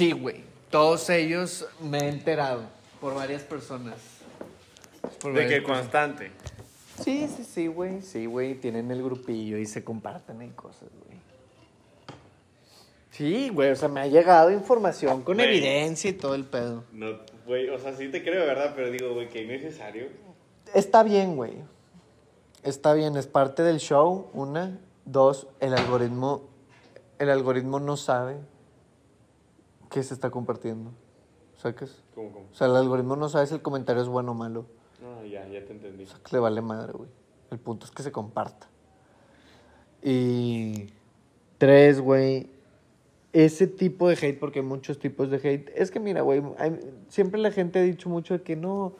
Sí, güey. Todos ellos me he enterado por varias personas. Por De varias que personas. constante. Sí, sí, sí, güey. Sí, güey. Tienen el grupillo y se comparten en cosas, güey. Sí, güey. O sea, me ha llegado información con Güey. evidencia y todo el pedo. No, güey, o sea, sí te creo, ¿verdad? Pero digo, güey, que innecesario. Está bien, güey. Está bien, es parte del show. Una, dos, el algoritmo, el algoritmo no sabe qué se está compartiendo. ¿Sacas? ¿Cómo, cómo? O sea, el algoritmo no sabe si el comentario es bueno o malo. No, ya, ya te entendí. O sea, que le vale madre, güey. El punto es que se comparta. Y tres, güey. Ese tipo de hate, porque hay muchos tipos de hate. Es que mira, güey, siempre la gente ha dicho mucho de que no,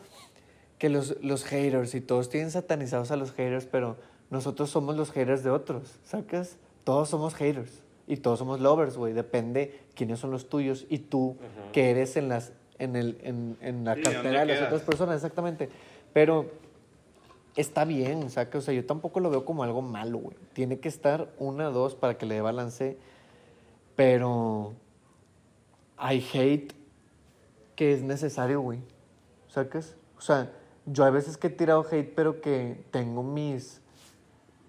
que los, los haters y todos tienen satanizados a los haters, pero nosotros somos los haters de otros, ¿sacas? Todos somos haters y todos somos lovers, güey. Depende quiénes son los tuyos y tú Ajá. que eres en las en el en, en la Sí, cartera ¿dónde de las quedas? otras personas, exactamente. Pero está bien, ¿saca? O sea, yo tampoco lo veo como algo malo, güey. Tiene que estar una, dos para que le dé balance. Pero hay hate que es necesario, güey. ¿Sacas? O sea, yo hay veces que he tirado hate, pero que tengo mis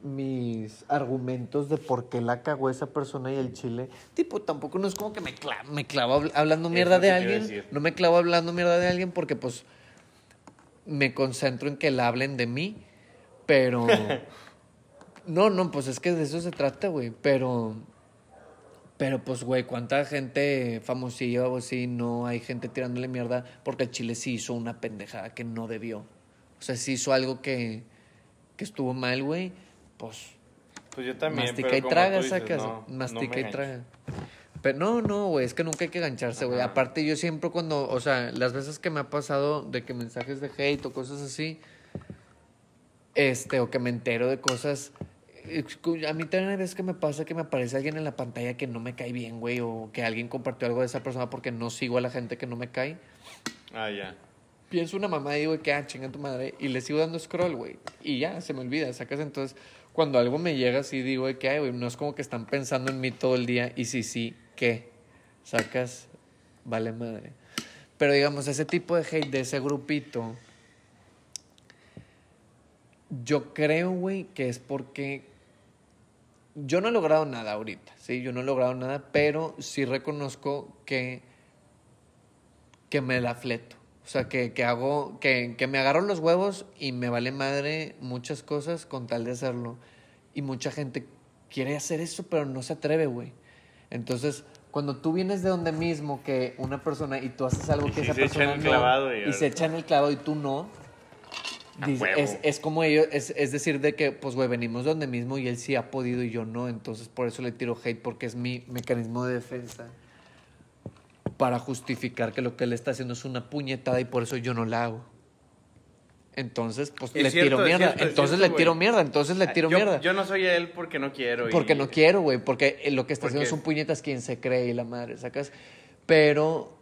mis argumentos de por qué la cagó esa persona y el chile. Tipo, tampoco no es como que me, cla- me clavo habl- hablando mierda de alguien. No me clavo hablando mierda de alguien porque pues me concentro en que la hablen de mí, pero... no, no, pues es que de eso se trata, güey, pero... Pero pues, güey, ¿cuánta gente famosilla o así no hay gente tirándole mierda porque el Chile sí hizo una pendejada que no debió? O sea, sí hizo algo que, que estuvo mal, güey, pues Pues yo también, mastica pero y como traga, dices, sacas. no, no mastica me y gancho. traga. Pero no, no, güey, es que nunca hay que gancharse, güey. Aparte, yo siempre cuando, o sea, las veces que me ha pasado de que mensajes de hate o cosas así, este, o que me entero de cosas. A mí también hay veces que me pasa que me aparece alguien en la pantalla que no me cae bien, güey, o que alguien compartió algo de esa persona porque no sigo a la gente que no me cae. Ah, ya. Pienso una mamá y digo que, ah, chinga tu madre, y le sigo dando scroll, güey, y ya, se me olvida, sacas. Entonces, cuando algo me llega así, digo de que, ay, güey, no es como que están pensando en mí todo el día, y si sí, ¿qué? Sacas, vale madre. Pero digamos, ese tipo de hate de ese grupito, yo creo, güey, que es porque yo no he logrado nada ahorita, ¿sí? Yo no he logrado nada, pero sí reconozco que, que me la fleto. O sea, que, que hago, que, que me agarro los huevos y me vale madre muchas cosas con tal de hacerlo. Y mucha gente quiere hacer eso, pero no se atreve, güey. Entonces, cuando tú vienes de donde mismo que una persona y tú haces algo Y que esa se persona no, clavado y y se echan el clavo y tú no, Dice- es, es como ellos, es, es decir, de que, pues, güey, venimos de donde mismo y él sí ha podido y yo no, entonces por eso le tiro hate, porque es mi mecanismo de defensa para justificar que lo que él está haciendo es una puñetada y por eso yo no la hago. Entonces, pues, Es le cierto, tiro mierda, cierto, entonces le tiro güey. mierda, entonces le tiro mierda. Yo no soy él porque no quiero. y- Porque no quiero, güey, porque eh, lo que está haciendo un puñetas quien se cree y la madre, ¿sacas? Pero,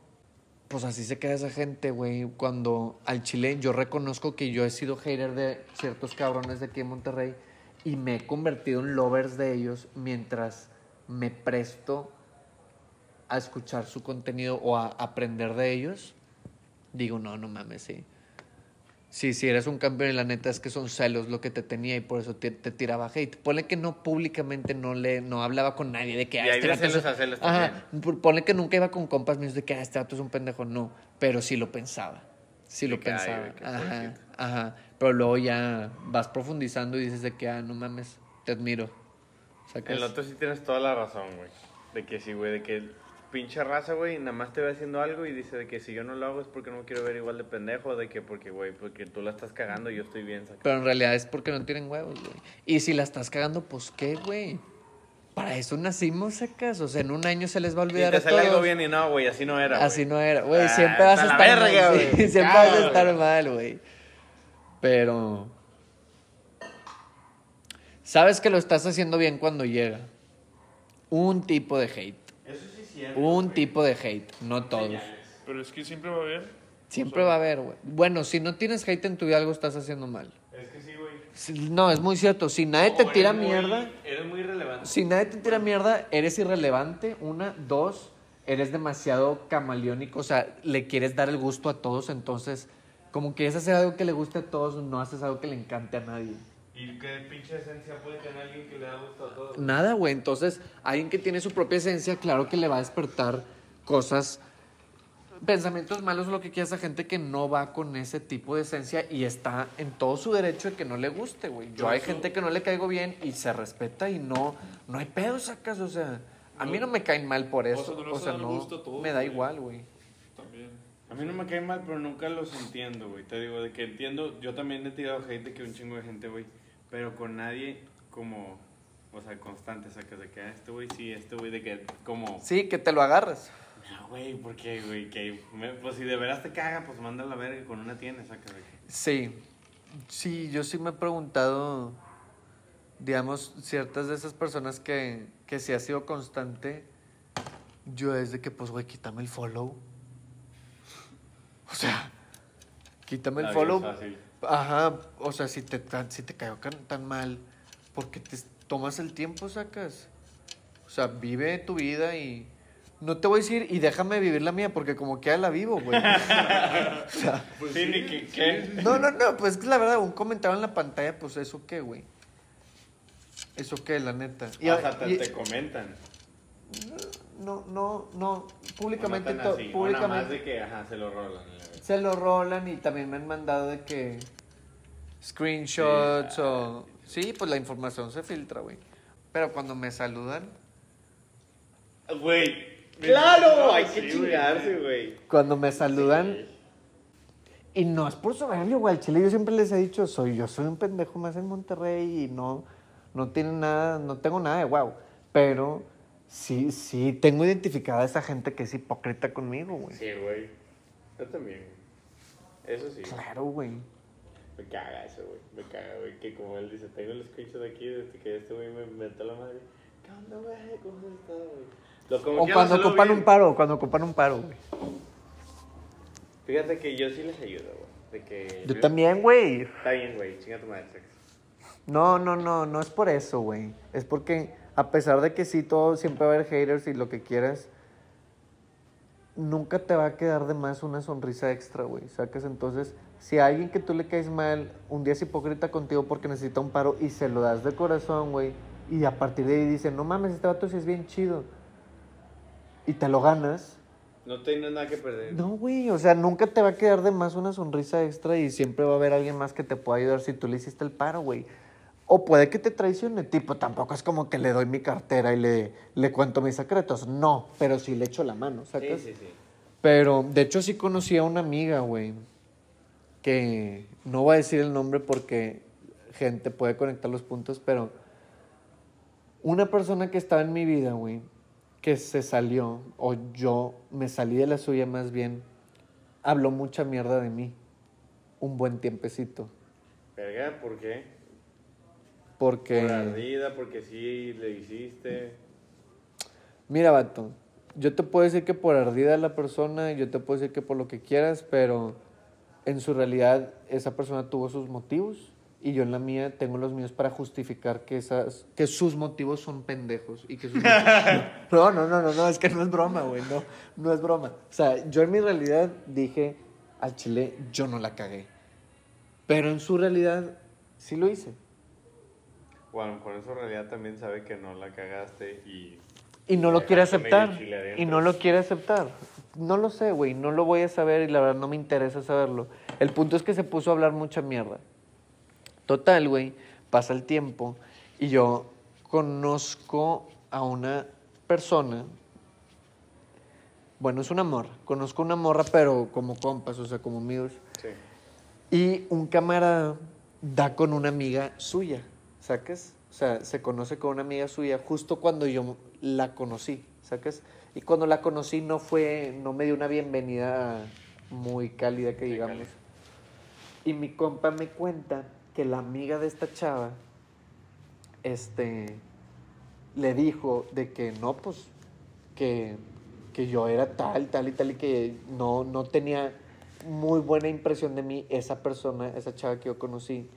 pues así se queda esa gente, güey. Cuando al chile yo reconozco que yo he sido hater de ciertos cabrones de aquí en Monterrey y me he convertido en lovers de ellos mientras me presto a escuchar su contenido o a aprender de ellos. Digo, no, no mames, sí. Sí, sí, eres un campeón y la neta es que son celos lo que te tenía y por eso te, te tiraba hate. Ponle que no públicamente no le no hablaba con nadie de que Y ah, hay este es- celos a celos Ajá, por- ponle que nunca iba con compas míos de que ah, este vato es un pendejo, no, pero sí lo pensaba. Sí De lo pensaba. qué ajá, ajá, pero luego ya vas profundizando y dices de que ah, no mames, te admiro. ¿Sacas? El otro sí tienes toda la razón, güey. De que sí, güey, de que pinche raza, güey, nada más te ve haciendo algo y dice de que si yo no lo hago es porque no me quiero ver igual de pendejo, de que porque, güey, porque tú la estás cagando y yo estoy bien sacado. Pero en realidad es porque no tienen huevos, güey. Y si la estás cagando, pues qué, güey. Para eso nacimos, sacas. O sea, en un año se les va a Y olvidar te a sale algo bien y no, güey, así no era. Así no era, güey. Ah, siempre vas a estar verga, mal. sí, siempre vas a estar mal, güey. Pero. Sabes que lo estás haciendo bien cuando llega. Un tipo de hate. Eso sí es cierto. Un tipo de hate. No todos. Pero es que siempre va a haber. Siempre va a haber, güey. Bueno, si no tienes hate en tu vida, algo estás haciendo mal. Es que sí, güey. Si- No, es muy cierto. Si nadie te tira eres muy- mierda. Eres muy relevante. Si nadie te tira mierda, eres irrelevante. Una, dos, eres demasiado camaleónico, o sea, le quieres dar el gusto a todos, entonces, como que es hacer algo que le guste a todos, no haces algo que le encante a nadie. ¿Y qué pinche esencia puede tener alguien que le da gusto a todos? Nada, güey. Entonces, alguien que tiene su propia esencia, claro que le va a despertar cosas, pensamientos malos, lo que quiera esa gente que no va con ese tipo de esencia y está en todo su derecho de que no le guste, güey. Yo Yo hay gente que no le caigo bien y se respeta y no, no hay pedo, sacas, o sea, a mí no me caen mal por O eso. sea, no le O a sea, no, a todos, me da güey. igual, güey. También. A mí no me cae mal, pero nunca los entiendo, güey. Te digo, de que entiendo, yo también he tirado hate de que un chingo de gente, güey. Pero con nadie como, o sea, constante, sacas de que, ah, este güey sí, este güey de que, como, Sí, que te lo agarras. no, güey, ¿por qué, güey? Que, me- pues si de veras te caga, pues manda la verga, con una tiene, sacas de que. Sí, sí, yo sí me he preguntado, digamos, ciertas de esas personas que, que sí ha sido constante, yo es de que, pues, güey, quítame el follow. O sea, quítame el La follow. vida es fácil. Ajá, o sea, si te, tan- si te cayó tan, mal, porque te tomas el tiempo, sacas? O sea, vive tu vida y... No te voy a decir, y déjame vivir la mía, porque como que ya la vivo, güey. o sea, Pues sí, ni que, ¿qué? no, no, no, pues la verdad, un comentario en la pantalla, pues eso qué, güey. Eso qué, la neta. Y- te, y- te comentan. no, no, no, públicamente, no tan así, o nada más públicamente de que, ajá, se lo rolan. Se lo rolan y también me han mandado de que screenshots Sí. o... Sí, pues la información se filtra, güey. Pero cuando me saludan, Güey, claro, no, hay sí, que güey, chingarse, güey. cuando me saludan... Sí. Y no es por soberbio, güey. Al chile yo siempre les he dicho, soy yo soy un pendejo más en Monterrey y no, no tiene nada, no tengo nada de wow. Pero sí, sí, tengo identificada a esa gente que es hipócrita conmigo, güey. Sí, güey. Yo también, güey. Eso sí. Claro, güey. Me caga eso, güey. Me caga, güey. Que como él dice, tengo el screenshot aquí desde que este güey me inventó la madre. ¿Qué onda, güey? ¿Cómo estás, güey? O cuando ocupan bien. un paro, cuando ocupan un paro, güey. Fíjate que yo sí les ayudo, güey. De que. Yo también, güey. Está bien, güey. Chinga tu madre, sex. No, no, no, no es por eso, güey. Es porque a pesar de que sí, todo siempre va a haber haters y lo que quieras, nunca te va a quedar de más una sonrisa extra, güey. Sacas entonces, si a alguien que tú le caes mal, un día es hipócrita contigo porque necesita un paro y se lo das de corazón, güey, y a partir de ahí dice, no mames, este vato sí es bien chido, y te lo ganas, No tienes nada que perder. no, güey, o sea, nunca te va a quedar de más una sonrisa extra y siempre va a haber alguien más que te pueda ayudar si tú le hiciste el paro, güey. O puede que te traicione, tipo, tampoco es como que le doy mi cartera y le, le cuento mis secretos. No, pero sí le echo la mano, Sí, ¿sacas? sí, sí. Pero, de hecho, sí conocí a una amiga, güey, que no voy a decir el nombre porque gente puede conectar los puntos, pero una persona que estaba en mi vida, güey, que se salió, o yo me salí de la suya más bien, habló mucha mierda de mí, un buen tiempecito, Verga, ¿por qué? Porque... Por ardida, porque sí le hiciste. Mira, vato, yo te puedo decir que por ardida la persona, yo te puedo decir que por lo que quieras, pero en su realidad esa persona tuvo sus motivos y yo en la mía tengo los míos para justificar que esas que sus motivos son pendejos y que sus motivos- No, no, no, no, no, es que no es broma, güey, no, no es broma. O sea, yo en mi realidad dije al chile yo no la cagué. Pero en su realidad sí lo hice. O a lo mejor en su realidad también sabe que no la cagaste y. Y no lo quiere aceptar. Y no lo quiere aceptar. No lo sé, güey. No lo voy a saber y la verdad no me interesa saberlo. El punto es que se puso a hablar mucha mierda. Total, güey. Pasa el tiempo y yo conozco a una persona. Bueno, es una morra. Conozco una morra, pero como compas, o sea, como amigos. Sí. Y un camarada da con una amiga suya, ¿sacas? O sea, se conoce con una amiga suya justo cuando yo la conocí, ¿sacas? Y cuando la conocí no fue, no me dio una bienvenida muy cálida que digamos. cálida. Y mi compa me cuenta que la amiga de esta chava, este, le dijo de que no, pues, que, que yo era tal, tal y tal y que no, no tenía muy buena impresión de mí esa persona, esa chava que yo conocí,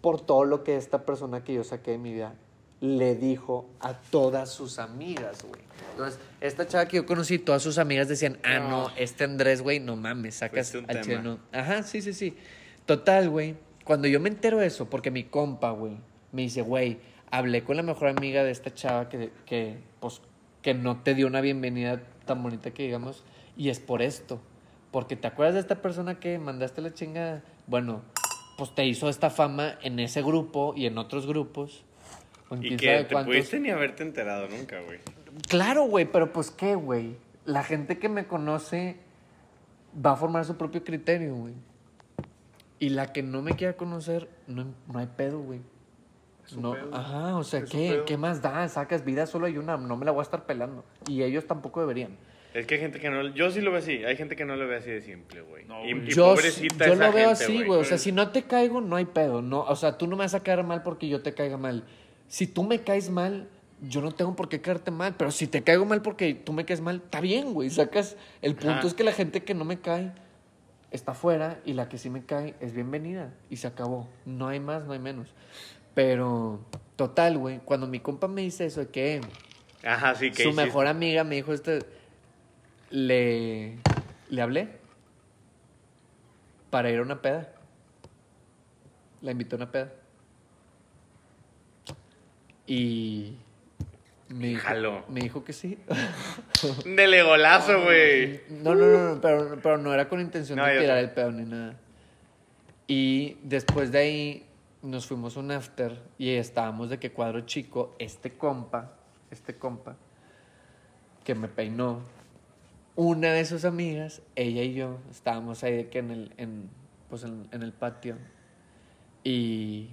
por todo lo que esta persona que yo saqué de mi vida le dijo a todas sus amigas, güey. Entonces, esta chava que yo conocí, todas sus amigas decían, ah, no, No. este Andrés, güey, no mames, sacas al tema. chileno. Ajá, sí, sí, sí. Total, güey, cuando yo me entero de eso, porque mi compa, güey, me dice, güey, hablé con la mejor amiga de esta chava que, que, pues, que no te dio una bienvenida tan bonita que digamos, y es por esto. Porque te acuerdas de esta persona que mandaste la chingada. Bueno, pues te hizo esta fama en ese grupo y en otros grupos. en Y quién que te cuántos. pudiste ni haberte enterado nunca, güey. Claro, güey, pero pues qué, güey. La gente que me conoce va a formar su propio criterio, güey. Y la que no me quiera conocer, no, no hay pedo, güey. No, pedo. ajá, o sea, ¿qué. ¿qué más da? Sacas vida, solo hay una, no me la voy a estar pelando. Y ellos tampoco deberían. Es que hay gente que no... Yo sí lo veo así. Hay gente que no lo ve así de simple, güey. No, y, güey. y yo pobrecita yo esa lo veo gente, así, güey. O sea, Pero- si no te caigo, no hay pedo. No, o sea, tú no me vas a caer mal porque yo te caiga mal. Si tú me caes mal, yo no tengo por qué caerte mal. Pero si te caigo mal porque tú me caes mal, está bien, güey. Sacas. El punto Ajá. es que la gente que no me cae está fuera y la que sí me cae es bienvenida. Y se acabó. No hay más, no hay menos. Pero, total, güey. Cuando mi compa me dice eso de que Ajá, sí, que su hiciste? mejor amiga me dijo este. Le. Le hablé. Para ir a una peda. La invité a una peda. Y. Me dijo, Jalo. me dijo que sí. De legolazo, güey. No, no, no, no, pero, pero no era con intención No, de yo tirar sé. el pedo ni nada. Y después de ahí nos fuimos a un after y estábamos de que cuadro chico, este compa, este compa, que me peinó, una de sus amigas, ella y yo, estábamos ahí de que en el, en, pues en, en el patio. Y,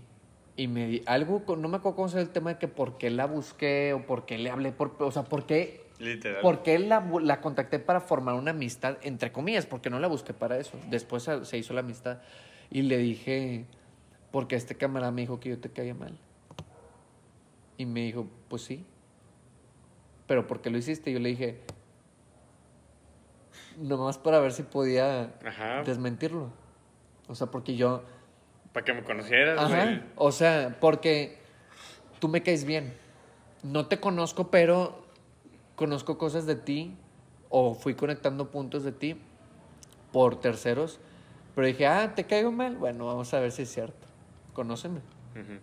y me di, algo, con- no me acuerdo cómo se el tema de que por qué la busqué o por qué le hablé, por, o sea, por qué Literal. porque la, la contacté para formar una amistad, entre comillas, porque no la busqué para eso. Después se, se hizo la amistad y le dije, porque este camarada me dijo que yo te caía mal. Y me dijo, pues sí. Pero ¿por qué lo hiciste? Yo le dije, nomás para ver si podía Ajá. desmentirlo. O sea, porque yo... Para que me conocieras, Ajá. güey. O sea, porque tú me caes bien. No te conozco, pero conozco cosas de ti o fui conectando puntos de ti por terceros. Pero dije, ah, ¿te caigo mal? Bueno, vamos a ver si es cierto. Conóceme, Ujú.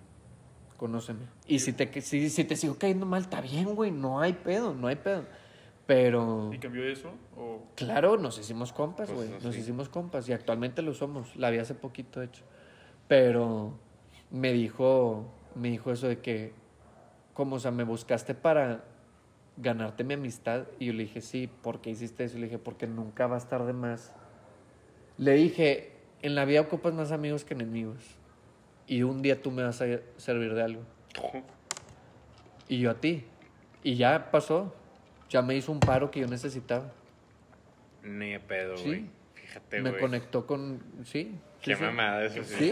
conóceme. Y si te, si, si te sigo cayendo mal, está bien, güey. No hay pedo, no hay pedo. Pero... ¿Y cambió eso? ¿O Claro, nos hicimos compas, Pues, güey. no, nos sí. hicimos compas y actualmente lo somos. La vi hace poquito, de hecho. Pero me dijo, me dijo eso de que, como, o sea, me buscaste para ganarte mi amistad. Y yo le dije, sí, ¿por qué hiciste eso? Y le dije, porque nunca va a estar de más. Le dije, en la vida ocupas más amigos que enemigos. Y un día tú me vas a servir de algo. Y yo a ti. Y ya pasó. Ya me hizo un paro que yo necesitaba. Ni de pedo, Sí. güey. Fíjate, me güey. conectó con. Sí. Qué sí, sí. mamada eso, sí.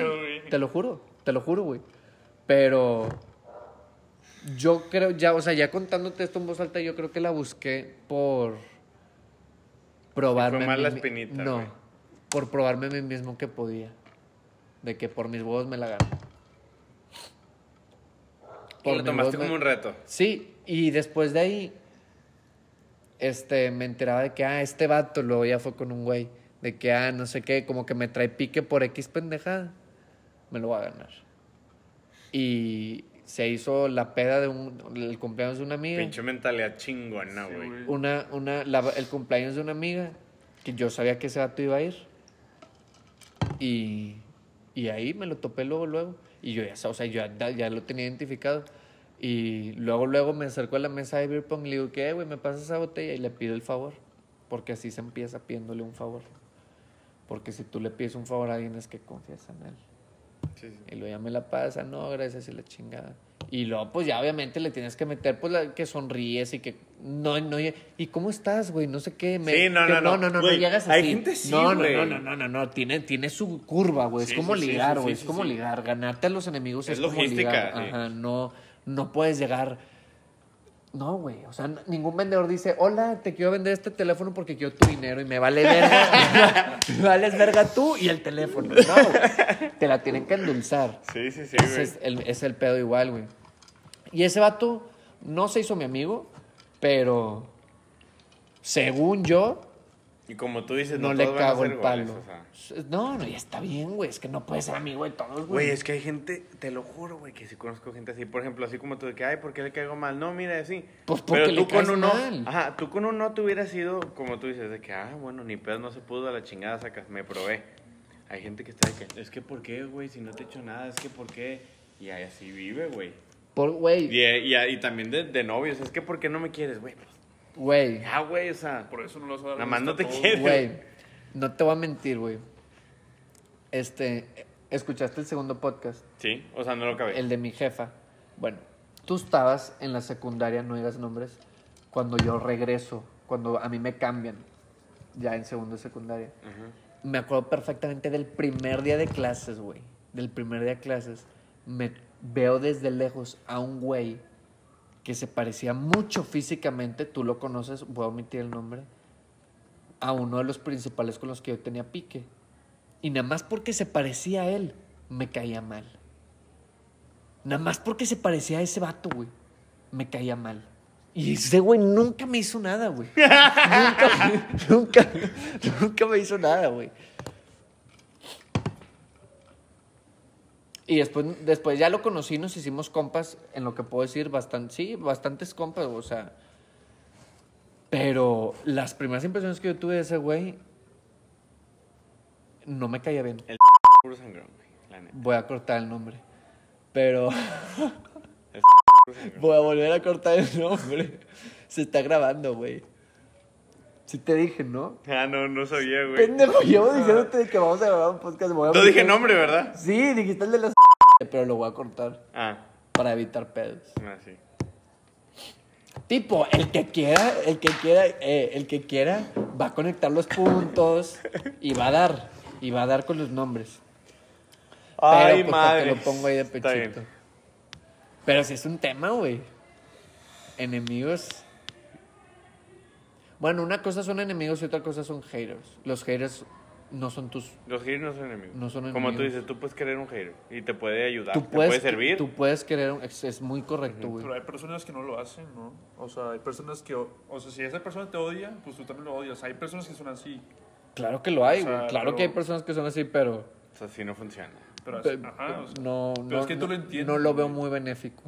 Te lo juro, te lo juro, güey. Pero yo creo, ya, o sea, ya contándote esto en voz alta, yo creo que la busqué por probarme. fue más la espinita, No, por probarme a mí mismo que podía. De que por mis huevos me la gano. Y lo tomaste me- como un reto. Sí, y después de ahí, este, me enteraba de que, ah, este vato, luego ya fue con un güey, de que, ah, no sé qué, como que me trae pique por X pendejada, me lo voy a ganar. Y se hizo la peda de un, el cumpleaños de una amiga, Pinche mentalidad chingona, Sí, güey. güey. una, una, la- el cumpleaños de una amiga, que yo sabía que ese vato iba a ir, y, y ahí me lo topé luego, luego. Y yo ya, o sea, yo ya, ya lo tenía identificado. Y luego, luego me acerco a la mesa de beer pong y le digo, ¿qué, güey? ¿Me pasas esa botella? Y le pido el favor. Porque así se empieza pidiéndole un favor. Porque si tú le pides un favor a alguien es que confías en él. Sí, sí. Y luego ya me la pasa, no, gracias y la chingada. Y luego, pues ya obviamente le tienes que meter, pues la, que sonríes y que. No, no, ¿y cómo estás, güey? No sé qué. me- Sí, no, que no, no. no, no, no, llegas así. hay gente sí, no, no, no, no, no, no, no, tiene, tiene su curva, güey. Es como ligar, güey. es como ligar. Ganarte a los enemigos es, Es como logística, ligar. Ajá, no, no puedes llegar. No, güey. O sea, ningún vendedor dice, hola, te quiero vender este teléfono porque quiero tu dinero y me vale verga. me vales verga tú y el teléfono. No. Te la tienen que endulzar. Sí, sí, sí, güey. es el, es el pedo igual, güey. Y ese vato no se hizo mi amigo, pero según yo, Y como tú dices, no, no, le todos van a cago ser el palo. o sea. No, no, ya está bien, güey. Es que no puedes ser amigo de todos, güey. Güey, es que hay gente, te lo juro, güey, que sí conozco gente así. Por ejemplo, así como tú, de que, ay, ¿por qué le caigo mal? No, mira, así. Pues porque le caes uno, mal. ajá, tú con uno te hubieras sido, como tú dices, de que, ah, bueno, ni pedo, no se pudo, a la chingada sacas, me probé. Hay gente que está de que, es que, ¿por qué, güey? Si no te he hecho nada, es que, ¿por qué? Y ahí así vive, güey. Por, güey, Y, y, y también de, de novios, es que, ¿por qué no me quieres, güey? Pues, güey, ya, güey, o sea, Por eso no los va a dar Nada más no te quiere. güey. No te voy a mentir, güey. Este, ¿escuchaste el segundo podcast? sí, o sea, no lo acabé. El de mi jefa. Bueno, tú estabas en la secundaria, no digas nombres, cuando yo regreso, cuando a mí me cambian, ya en segundo de secundaria. Ajá. Me acuerdo perfectamente del primer día de clases, güey. Del primer día de clases. Me veo desde lejos a un güey que se parecía mucho físicamente, tú lo conoces, voy a omitir el nombre, a uno de los principales con los que yo tenía pique. Y nada más porque se parecía a él, me caía mal. Nada más porque se parecía a ese vato, güey, me caía mal. Y ese güey nunca me hizo nada, güey. nunca, nunca, nunca me hizo nada, güey. Y después, después ya lo conocí, nos hicimos compas, en lo que puedo decir, bastante, sí, bastantes compas, o sea. Pero las primeras impresiones que yo tuve de ese güey, no me caía bien. Puro sangrón, güey, la neta. Voy a cortar el nombre. Pero Puro sangrón. voy a volver a cortar el nombre. Se está grabando, güey. Sí te dije, ¿no? Ah, no, no sabía, güey. Pendejo, llevo diciéndote que vamos a grabar un podcast. voy a No dije nombre, ¿verdad? Sí, dijiste el de las pero lo voy a cortar Ah, para evitar pedos. ah, sí. Tipo, el que quiera, el que quiera, eh, el que quiera va a conectar los puntos y va a dar, y va a dar con los nombres. Ay, Pero, pues, madre. Te lo pongo ahí de pechito. Pero si es un tema, güey. Enemigos. Bueno, una cosa son enemigos y otra cosa son haters. Los haters no son tus. Los haters no son enemigos. No son Como tú enemigos. dices, tú puedes querer un hater y te puede ayudar, Tú te puedes, puede servir. Tú puedes querer. un- Es, es muy correcto, güey. Pero hay personas que no lo hacen, ¿no? O sea, hay personas que... O sea, si esa persona te odia, pues tú también lo odias. Hay personas que son así. Claro que lo hay, O sea, güey. Claro pero- que hay personas que son así, pero. O sea, así no funciona. Pero así, Pe- ajá, o sea, no, pero no, es que tú no- lo entiendes, no lo veo güey. muy benéfico.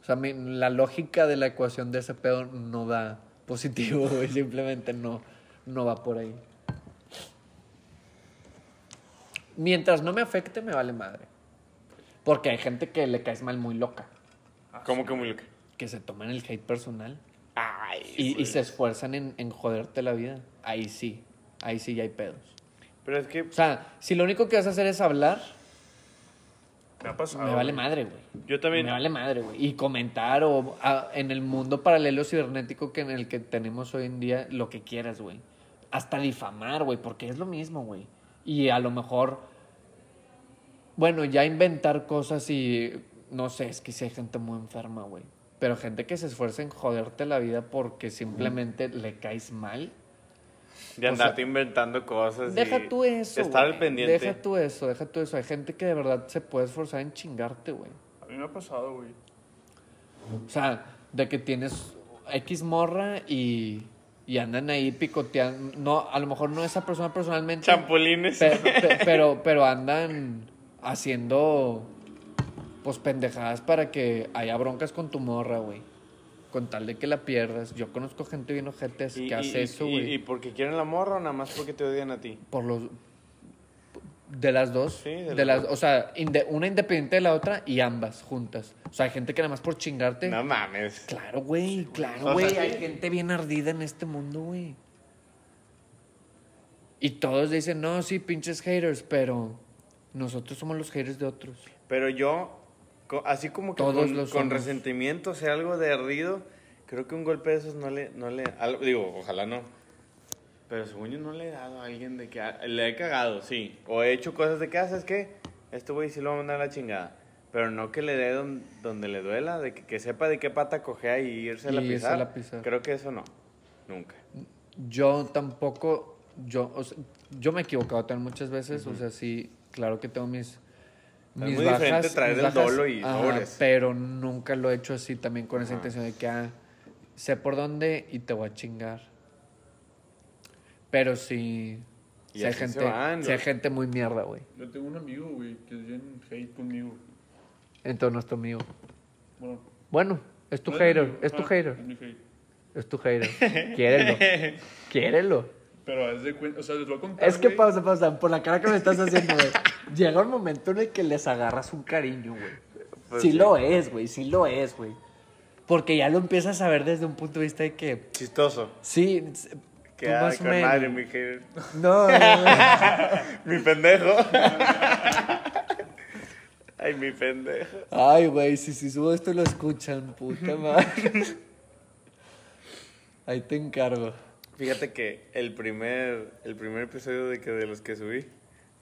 O sea, mi- la lógica de la ecuación de ese pedo no da positivo, güey. Simplemente no, no va por ahí. Mientras no me afecte, me vale madre. Porque hay gente que le caes mal muy loca. ¿Cómo que muy loca? Que se toman el hate personal Ay, y, y se esfuerzan en, en joderte la vida. Ahí sí. Ahí sí ya hay pedos. Pero es que, O sea, si lo único que vas a hacer es hablar, me ha pasado. me vale güey. madre, güey. yo también... Me vale madre, güey. Y comentar o a- en el mundo paralelo cibernético que en el que tenemos hoy en día, lo que quieras, güey. Hasta difamar, güey, porque es lo mismo, güey. Y a lo mejor, bueno, ya inventar cosas y, no sé, es que sí hay gente muy enferma, güey. Pero gente que se esfuerza en joderte la vida porque simplemente le caes mal. De o andarte sea, inventando cosas. Deja y tú eso. Estar al pendiente. Deja tú eso, deja tú eso. Hay gente que de verdad se puede esforzar en chingarte, güey. A mí me ha pasado, güey. O sea, de que tienes X morra y, y andan ahí picoteando. No, a lo mejor no esa persona personalmente. Champulines. pe- pero, pero andan haciendo pues pendejadas para que haya broncas con tu morra, güey. Con tal de que la pierdas. Yo conozco gente bien ojetes Y- que hace y- eso, y- güey. Y, porque quieren la morra o nada más porque te odian a ti. Por los. De las dos. Sí, de de las las, o sea, inde- una independiente de la otra y ambas juntas. O sea, hay gente que nada más por chingarte. No mames. Claro, güey, claro, O güey. sea, Hay sí. gente bien ardida en este mundo, güey. Y todos dicen, no, sí, pinches haters, pero nosotros somos los haters de otros. Pero yo, así como que Todos con, lo con resentimiento, o sea, algo de ardido, creo que un golpe de esos no le, no le, al- digo, ojalá no. Pero según yo no le he dado a alguien de que, ah, le he cagado, sí. O he hecho cosas de que, ¿sabes qué? Este güey sí lo va a mandar a la chingada. Pero no que le dé don- donde le duela, de que, que sepa de qué pata cojea y irse a la pisar. a la pisar. Creo que eso no, nunca. Yo tampoco, yo, o sea, yo me he equivocado también muchas veces, o sea, sí, claro que tengo mis, Es muy diferente traer mis el dolo y ajá, sobres. Pero nunca lo he hecho así también con esa intención de que, ah, sé por dónde y te voy a chingar. Pero sí, Y sí hay gente, van, sí hay gente muy mierda, güey. Yo tengo un amigo, güey, que es bien hate conmigo. Entonces no es tu amigo. Bueno. Bueno, es tu no hater, mi amigo, es tu ah, hater, Es mi hate. es tu hater. Quiérelo, quiérelo. Pero es de cuenta, o sea, les voy a contar. Es que güey. pausa, pausa, por la cara que me estás haciendo, güey. Llega un momento en el que les agarras un cariño, güey. Pues sí, sí. lo es, güey, sí lo es, güey. Porque ya lo empiezas a ver desde un punto de vista de que, Chistoso. sí, Que pues con madre, mi que- No, no, no. Mi pendejo. Ay, mi pendejo. Ay, güey, si, si subo esto lo escuchan, puta madre. Ahí te encargo. Fíjate que el primer, el primer episodio de, que de los que subí,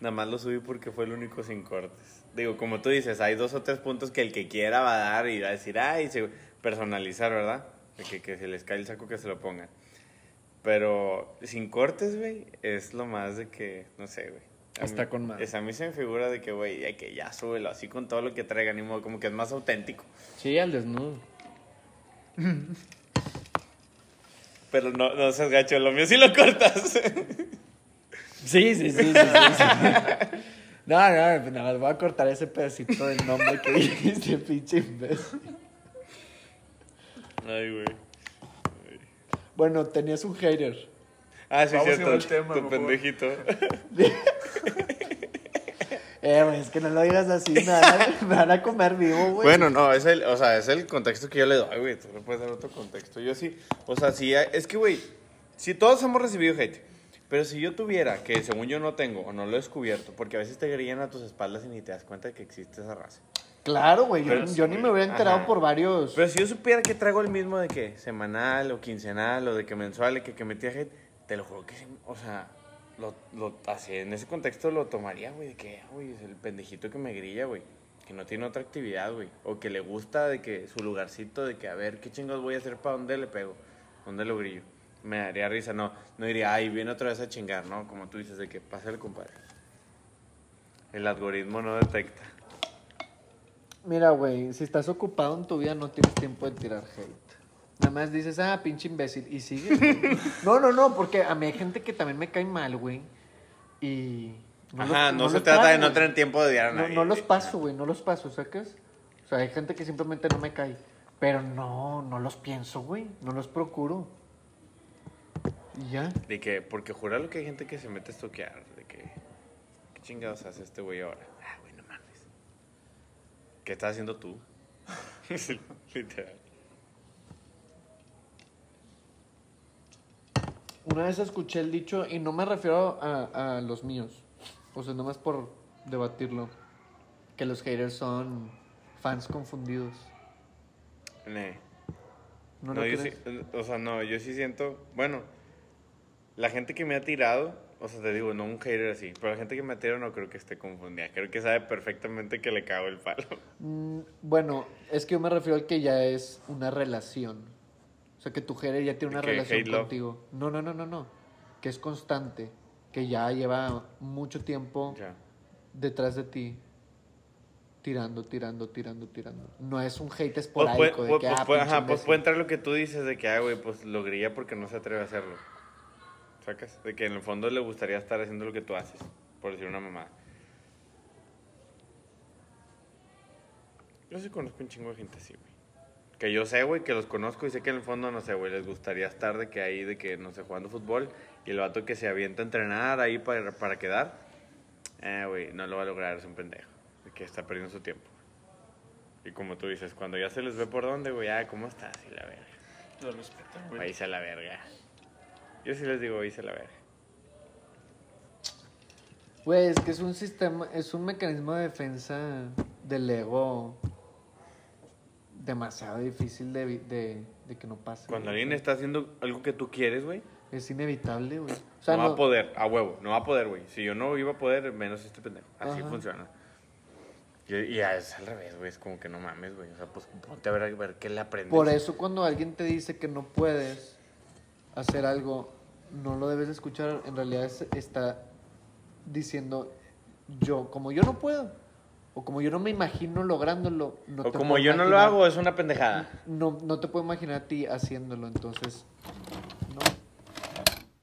nada más lo subí porque fue el único sin cortes. Digo, como tú dices, hay dos o tres puntos que el que quiera va a dar y va a decir, ay, se- personalizar, ¿verdad? Que, que se les cae el saco que se lo pongan. Pero sin cortes, güey, es lo más de que, no sé, güey. A Está mí- con madre. es- a mí se me figura de que, güey, ya que ya súbelo así con todo lo que traigan, ni modo, como que es más auténtico. Sí, al desnudo. Pero no, no seas gacho, lo mío sí lo cortas. Sí, sí, sí, sí, sí, sí. No, no, nada más voy a cortar ese pedacito del nombre que dijiste, pinche imbécil. Ay, güey. Bueno, tenías un hater. Ah, sí, Vamos cierto. tema, tu pendejito. Eh, güey, es que no lo digas así, me van a, me van a comer vivo, güey. Bueno, no, es el, o sea, es el contexto que yo le doy, güey. Tú le puedes dar otro contexto. Yo sí, o sea, sí, es que, güey, si todos hemos recibido hate, pero si yo tuviera, que según yo no tengo o no lo he descubierto, porque a veces te grillan a tus espaldas y ni te das cuenta de que existe esa raza. Claro, güey, yo, ni me hubiera enterado Ajá. por varios... Pero si yo supiera que traigo el mismo de que semanal o quincenal o de que mensual, de que, que metía hate, te lo juro que sí, o sea, lo, lo, así, en ese contexto lo tomaría, güey, de que, ah, güey, es el pendejito que me grilla, güey, que no tiene otra actividad, güey, o que le gusta de que su lugarcito, de que, a ver, ¿qué chingos voy a hacer para dónde le pego? ¿Dónde lo grillo? Me daría risa, no, no diría, ay, viene otra vez a chingar, ¿no? Como tú dices, de que pásale, compadre. El algoritmo no detecta. Mira, güey, si estás ocupado en tu vida no tienes tiempo de tirar hate. Nada más dices, ah, pinche imbécil, y sigues. güey. no, no, no, porque a mí hay gente que también me cae mal, güey. Y... Ajá, los- no, se los trata de no tener tiempo de odiar a No, nadie. no los güey. paso, güey, no los paso, ¿sacas? O sea, hay gente que simplemente no me cae. Pero no, no los pienso, güey. No los procuro. Y ya. De que, porque juralo que hay gente que se mete a estoquear. De que, ¿qué chingados hace este güey ahora? Ah, güey, no mames. ¿Qué estás haciendo tú? Literal. Una vez escuché el dicho, y no me refiero a, a los míos. O sea, nomás por debatirlo. Que los haters son fans confundidos. Ne. ¿No, No, lo yo sí, o sea, no, yo sí siento, bueno, la gente que me ha tirado, o sea, te digo, no un hater así, pero la gente que me ha tirado no creo que esté confundida, creo que sabe perfectamente que le cago el palo. Mm, bueno, es que yo me refiero al que ya es una relación. O sea, que tu hater ya tiene una relación contigo. No, no, no, no, no. Que es constante. Que ya lleva mucho tiempo detrás de ti. Tirando, tirando, tirando, tirando. No es un hate Pues, esporádico puede, de pues, que, pues, ah, pinche ajá, pues puede entrar lo que tú dices de que, ah, güey, pues lo grilla porque no se atreve a hacerlo. ¿Sacas? De que en el fondo le gustaría estar haciendo lo que tú haces, por decir una mamá. Yo sí conozco un chingo de gente así, güey. Que yo sé, güey, que los conozco y sé que en el fondo, no sé, güey, les gustaría estar de que ahí, de que, no sé, jugando fútbol y el vato que se avienta a entrenar ahí para, para quedar, eh, güey, no lo va a lograr, es un pendejo. De que está perdiendo su tiempo. Y como tú dices, cuando ya se les ve por dónde, güey, ah, ¿cómo estás? Y la verga. Lo respetan, güey. Ahí se la verga. Yo sí les digo, se la verga. Güey, es que es un sistema, es un mecanismo de defensa del ego demasiado difícil de, de, de que no pase. Cuando alguien está haciendo algo que tú quieres, güey, Es inevitable, güey. O sea, no, va a poder, a huevo, no va a poder, güey. Si yo no iba a poder, menos este pendejo. Así Ajá. funciona. Y, y es al revés, güey, es como que no mames, güey. O sea, pues ponte a ver, a ver qué le aprendes. Por eso cuando alguien te dice que no puedes hacer algo, no lo debes de escuchar. En realidad es- está diciendo yo, como yo no puedo, O como yo no me imagino lográndolo. No o como yo no lo hago, es una pendejada. No, no te puedo imaginar a ti haciéndolo. Entonces,